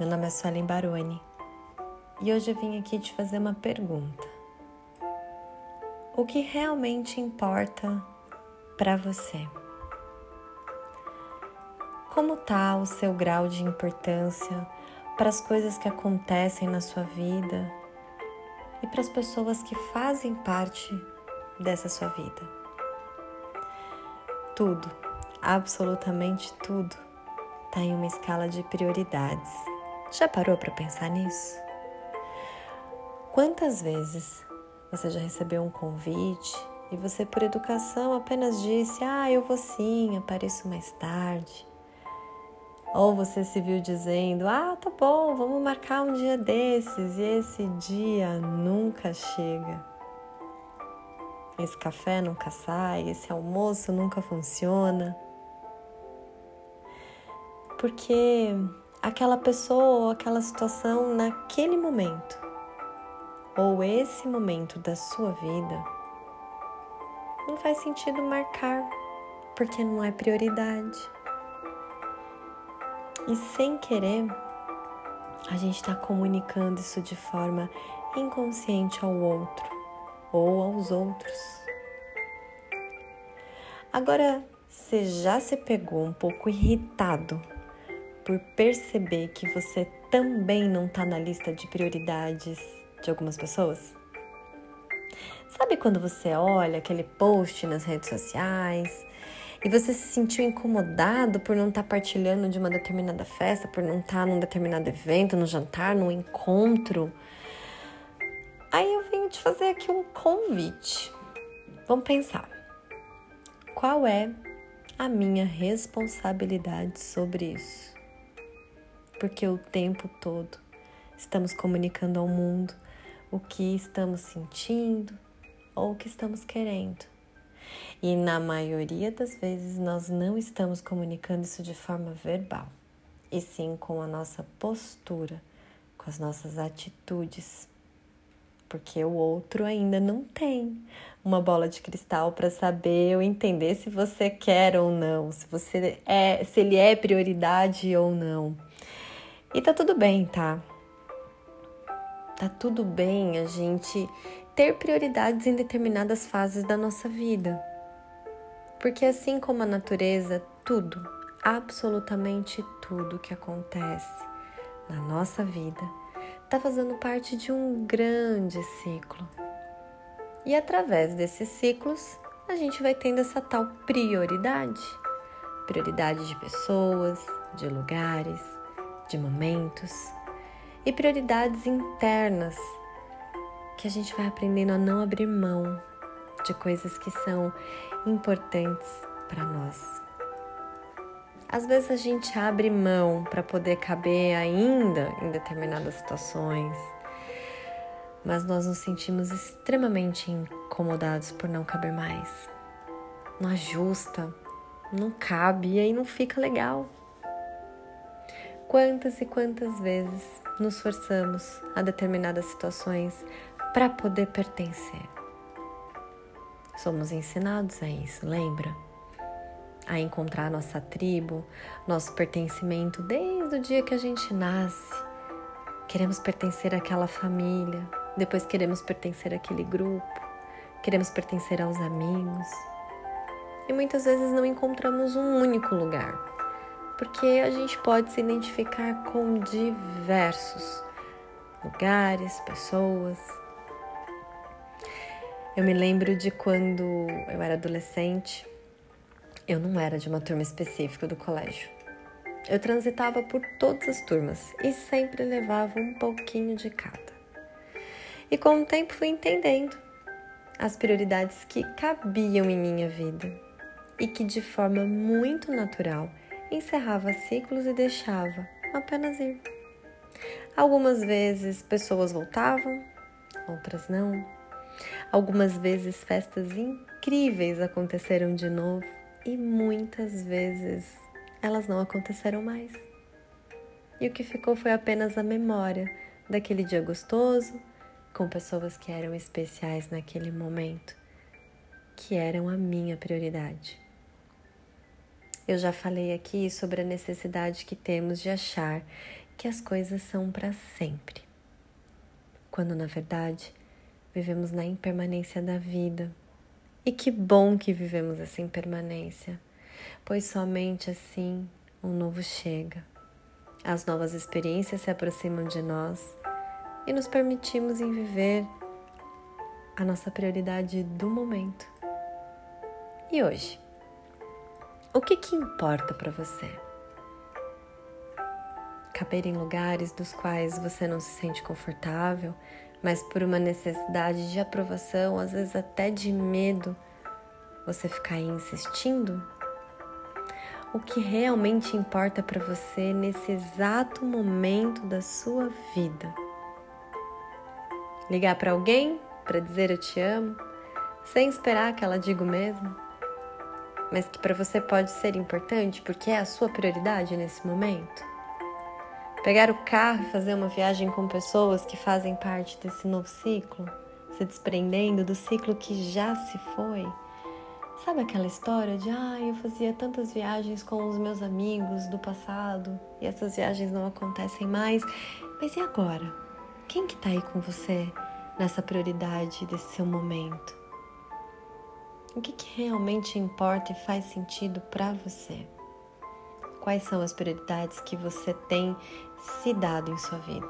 Meu nome é Suelen Baroni e hoje eu vim aqui te fazer uma pergunta. O que realmente importa para você? Como tá o seu grau de importância para as coisas que acontecem na sua vida e para as pessoas que fazem parte dessa sua vida? Tudo, absolutamente tudo, está em uma escala de prioridades. Já parou para pensar nisso? Quantas vezes você já recebeu um convite e você, por educação, apenas disse: Ah, eu vou sim, apareço mais tarde? Ou você se viu dizendo: Ah, tá bom, vamos marcar um dia desses e esse dia nunca chega. Esse café nunca sai, esse almoço nunca funciona. Porque aquela pessoa ou aquela situação naquele momento, ou esse momento da sua vida, não faz sentido marcar, porque não é prioridade. E sem querer, a gente está comunicando isso de forma inconsciente ao outro ou aos outros. Agora, você já se pegou um pouco irritado por perceber que você também não está na lista de prioridades de algumas pessoas? Sabe quando você olha aquele post nas redes sociais e você se sentiu incomodado por não estar tá partilhando de uma determinada festa, por não estar tá num determinado evento, no jantar, no encontro, aí eu venho te fazer aqui um convite. Vamos pensar. Qual é a minha responsabilidade sobre isso? Porque o tempo todo estamos comunicando ao mundo o que estamos sentindo ou o que estamos querendo. E na maioria das vezes nós não estamos comunicando isso de forma verbal, e sim com a nossa postura, com as nossas atitudes. Porque o outro ainda não tem uma bola de cristal para saber ou entender se você quer ou não, se você é, se ele é prioridade ou não. E tá tudo bem, tá? Tá tudo bem a gente ter prioridades em determinadas fases da nossa vida. Porque assim como a natureza, tudo, absolutamente tudo que acontece na nossa vida está fazendo parte de um grande ciclo. E através desses ciclos, a gente vai tendo essa tal prioridade. Prioridade de pessoas, de lugares, de momentos e prioridades internas que a gente vai aprendendo a não abrir mão de coisas que são importantes para nós. Às vezes a gente abre mão para poder caber ainda em determinadas situações, mas nós nos sentimos extremamente incomodados por não caber mais. Não ajusta, não cabe e aí não fica legal. Quantas e quantas vezes nos forçamos a determinadas situações para poder pertencer? Somos ensinados a isso, lembra? A encontrar nossa tribo, nosso pertencimento desde o dia que a gente nasce. Queremos pertencer àquela família, depois queremos pertencer àquele grupo, queremos pertencer aos amigos. E muitas vezes não encontramos um único lugar, porque a gente pode se identificar com diversos lugares, pessoas, eu me lembro de quando eu era adolescente, eu não era de uma turma específica do colégio. Eu transitava por todas as turmas e sempre levava um pouquinho de cada. E com o tempo fui entendendo as prioridades que cabiam em minha vida e que de forma muito natural encerrava ciclos e deixava apenas ir. Algumas vezes pessoas voltavam, outras não Algumas vezes festas incríveis aconteceram de novo e muitas vezes elas não aconteceram mais. E o que ficou foi apenas a memória daquele dia gostoso com pessoas que eram especiais naquele momento, que eram a minha prioridade. Eu já falei aqui sobre a necessidade que temos de achar que as coisas são para sempre, quando na verdade vivemos na impermanência da vida. E que bom que vivemos essa impermanência, pois somente assim o novo chega. As novas experiências se aproximam de nós e nos permitimos em viver a nossa prioridade do momento. E hoje, o que que importa para você? Caber em lugares dos quais você não se sente confortável, mas por uma necessidade de aprovação, às vezes até de medo, você ficar insistindo? O que realmente importa para você nesse exato momento da sua vida? Ligar para alguém para dizer eu te amo, sem esperar que ela diga o mesmo? Mas que para você pode ser importante porque é a sua prioridade nesse momento? Pegar o carro e fazer uma viagem com pessoas que fazem parte desse novo ciclo, se desprendendo do ciclo que já se foi. Sabe aquela história de, ah, eu fazia tantas viagens com os meus amigos do passado e essas viagens não acontecem mais, mas e agora? Quem que tá aí com você nessa prioridade desse seu momento? O que, que realmente importa e faz sentido para você? Quais são as prioridades que você tem se dado em sua vida?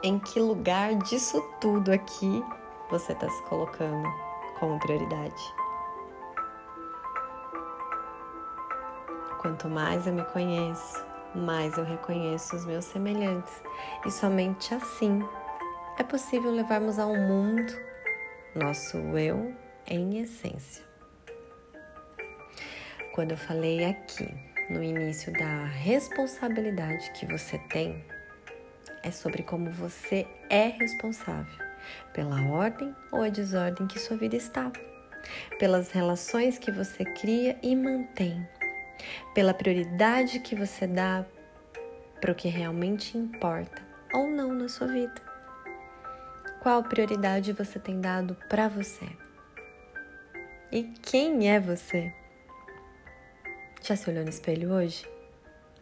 Em que lugar disso tudo aqui você está se colocando como prioridade? Quanto mais eu me conheço, mais eu reconheço os meus semelhantes, e somente assim é possível levarmos ao mundo nosso eu em essência. Quando eu falei aqui no início da responsabilidade que você tem, é sobre como você é responsável pela ordem ou a desordem que sua vida está, pelas relações que você cria e mantém, pela prioridade que você dá para o que realmente importa ou não na sua vida. Qual prioridade você tem dado para você? E quem é você? Já se olhou no espelho hoje?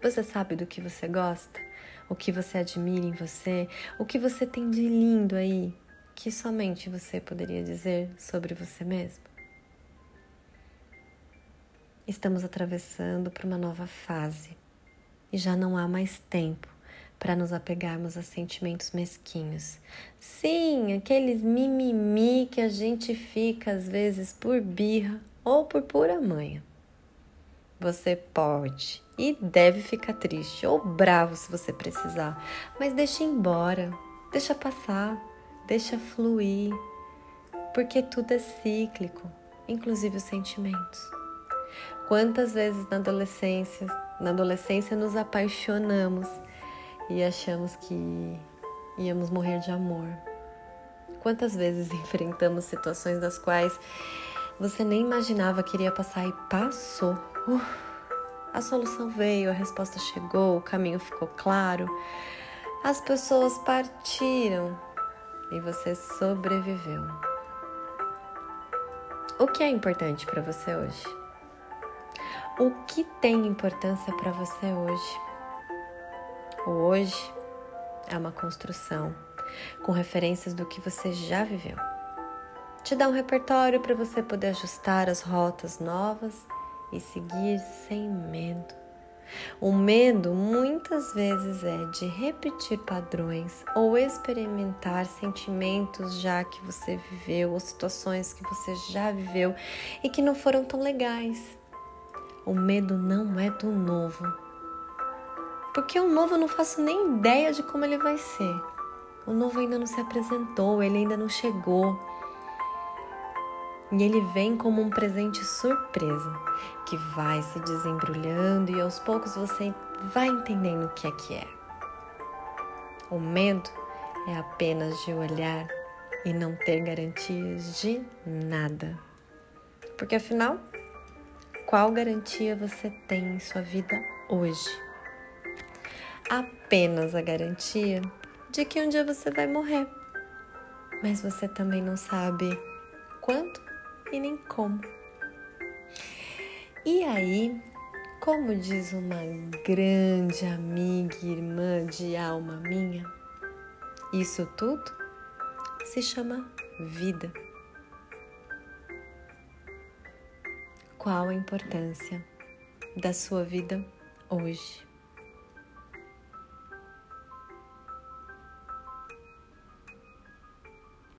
Você sabe do que você gosta? O que você admira em você? O que você tem de lindo aí que somente você poderia dizer sobre você mesmo? Estamos atravessando por uma nova fase e já não há mais tempo para nos apegarmos a sentimentos mesquinhos. Sim, aqueles mimimi que a gente fica às vezes por birra ou por pura manha. Você pode e deve ficar triste ou bravo se você precisar, mas deixa embora, deixa passar, deixa fluir, porque tudo é cíclico, inclusive os sentimentos. Quantas vezes na adolescência, na adolescência nos apaixonamos e achamos que íamos morrer de amor. Quantas vezes enfrentamos situações das quais você nem imaginava que iria passar e passou? Uh, a solução veio, a resposta chegou, o caminho ficou claro, as pessoas partiram e você sobreviveu. O que é importante para você hoje? O que tem importância para você hoje? O hoje é uma construção com referências do que você já viveu. Te dá um repertório para você poder ajustar as rotas novas e seguir sem medo. O medo muitas vezes é de repetir padrões ou experimentar sentimentos já que você viveu ou situações que você já viveu e que não foram tão legais. O medo não é do novo, porque o novo eu não faço nem ideia de como ele vai ser. O novo ainda não se apresentou, ele ainda não chegou. E ele vem como um presente surpresa que vai se desembrulhando e aos poucos você vai entendendo o que é que é. O medo é apenas de olhar e não ter garantias de nada. Porque afinal, qual garantia você tem em sua vida hoje? Apenas a garantia de que um dia você vai morrer. Mas você também não sabe quando e nem como. E aí, Como diz uma grande amiga e irmã de alma minha, isso tudo se chama vida. Qual a importância da sua vida hoje?